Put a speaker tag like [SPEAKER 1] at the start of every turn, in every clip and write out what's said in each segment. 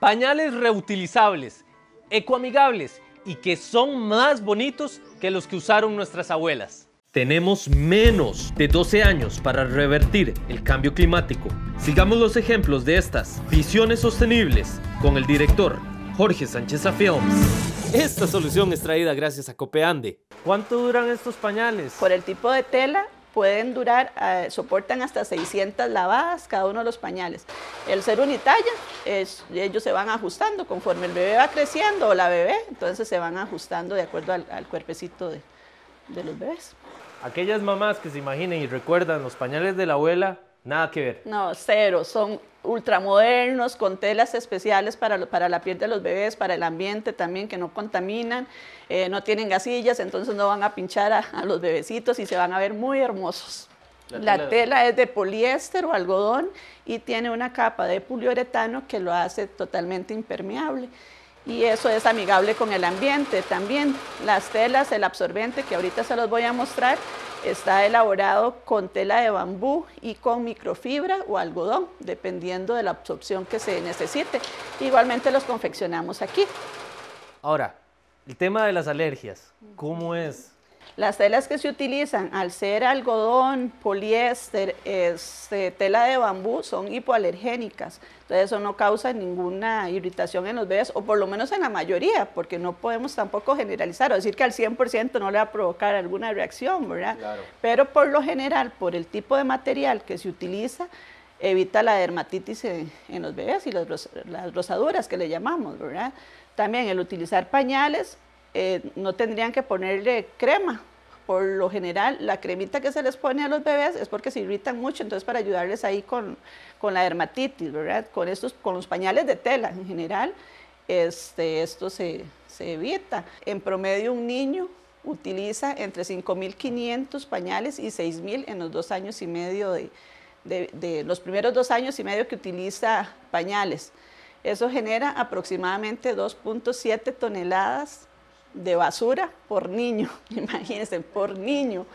[SPEAKER 1] Pañales reutilizables, ecoamigables y que son más bonitos que los que usaron nuestras abuelas. Tenemos menos de 12 años para revertir el cambio climático. Sigamos los ejemplos de estas visiones sostenibles con el director Jorge Sánchez Films. Esta solución es traída gracias a Copeande. ¿Cuánto duran estos pañales?
[SPEAKER 2] Por el tipo de tela pueden durar, eh, soportan hasta 600 lavadas cada uno de los pañales. El ser unitalla, ellos se van ajustando conforme el bebé va creciendo o la bebé, entonces se van ajustando de acuerdo al, cuerpecito de, de los bebés.
[SPEAKER 1] Aquellas mamás que se imaginen y recuerdan los pañales de la abuela, nada que ver.
[SPEAKER 2] No, cero, son ultramodernos, con telas especiales para, para la piel de los bebés, para el ambiente también, que no contaminan, eh, no tienen gasillas, entonces no van a pinchar a, los bebecitos y se van a ver muy hermosos. La, tela... es de poliéster o algodón y tiene una capa de poliuretano que lo hace totalmente impermeable. Y eso es amigable con el ambiente también. Las telas, el absorbente, que ahorita se los voy a mostrar, Está elaborado con tela de bambú y con microfibra o algodón, dependiendo de la absorción que se necesite. Igualmente los confeccionamos aquí.
[SPEAKER 1] Ahora, el tema de las alergias, ¿cómo es?
[SPEAKER 2] Las telas que se utilizan, al ser algodón, poliéster, este, tela de bambú, son hipoalergénicas. Entonces eso no causa ninguna irritación en los bebés, o por lo menos en la mayoría, porque no podemos tampoco generalizar o decir que al 100% no le va a provocar alguna reacción, ¿verdad? Pero por lo general, por el tipo de material que se utiliza, evita la dermatitis en, los bebés y las rosaduras que le llamamos, ¿verdad? También el utilizar pañales eh, no tendrían que ponerle crema. Por lo general, la cremita que se les pone a los bebés es porque se irritan mucho, entonces para ayudarles ahí con, la dermatitis, ¿verdad? Con, estos, con los pañales de tela en general, este, esto se, evita. En promedio, un niño utiliza entre 5.500 pañales y 6.000 en los dos años y medio de, de, los primeros dos años y medio que utiliza pañales. Eso genera aproximadamente 2.7 toneladas de basura por niño, imagínense, por niño,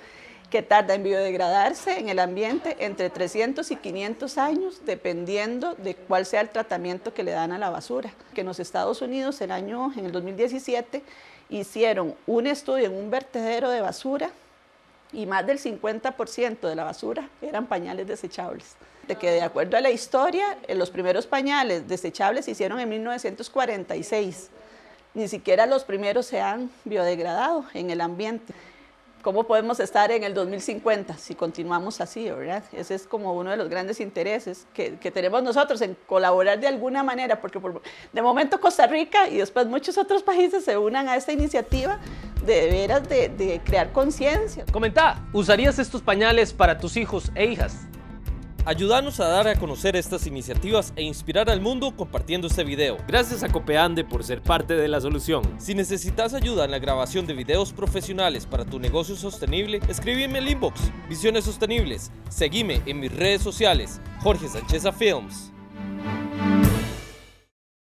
[SPEAKER 2] que tarda en biodegradarse en el ambiente entre 300 y 500 años, dependiendo de cuál sea el tratamiento que le dan a la basura. Que en los Estados Unidos, el año, en el 2017, hicieron un estudio en un vertedero de basura y más del 50% de la basura eran pañales desechables. De que de acuerdo a la historia, los primeros pañales desechables se hicieron en 1946 ni siquiera los primeros se han biodegradado en el ambiente. ¿Cómo podemos estar en el 2050 si continuamos así, verdad? Ese es como uno de los grandes intereses que, tenemos nosotros en colaborar de alguna manera, porque de momento Costa Rica y después muchos otros países se unan a esta iniciativa de veras de, de crear conciencia.
[SPEAKER 1] Comenta, ¿usarías estos pañales para tus hijos e hijas? Ayúdanos a dar a conocer estas iniciativas e inspirar al mundo compartiendo este video. Gracias a Copeande por ser parte de la solución. Si necesitas ayuda en la grabación de videos profesionales para tu negocio sostenible, escríbeme el inbox. Visiones Sostenibles. Seguime en mis redes sociales. Jorge Sánchez Films.